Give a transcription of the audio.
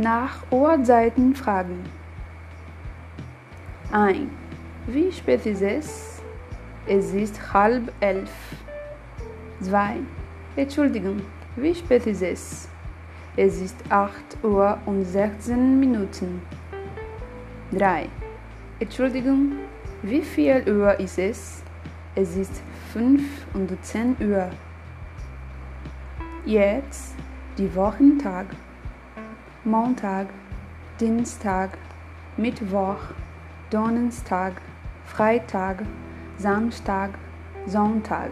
Nach Uhrzeiten fragen. 1. Wie spät ist es? Es ist halb elf. 2. Entschuldigung, wie spät ist es? Es ist 8 Uhr und 16 Minuten. 3. Entschuldigung, wie viel Uhr ist es? Es ist 5 und 10 Uhr. Jetzt die Wochentag. Montag, Dienstag, Mittwoch, Donnerstag, Freitag, Samstag, Sonntag.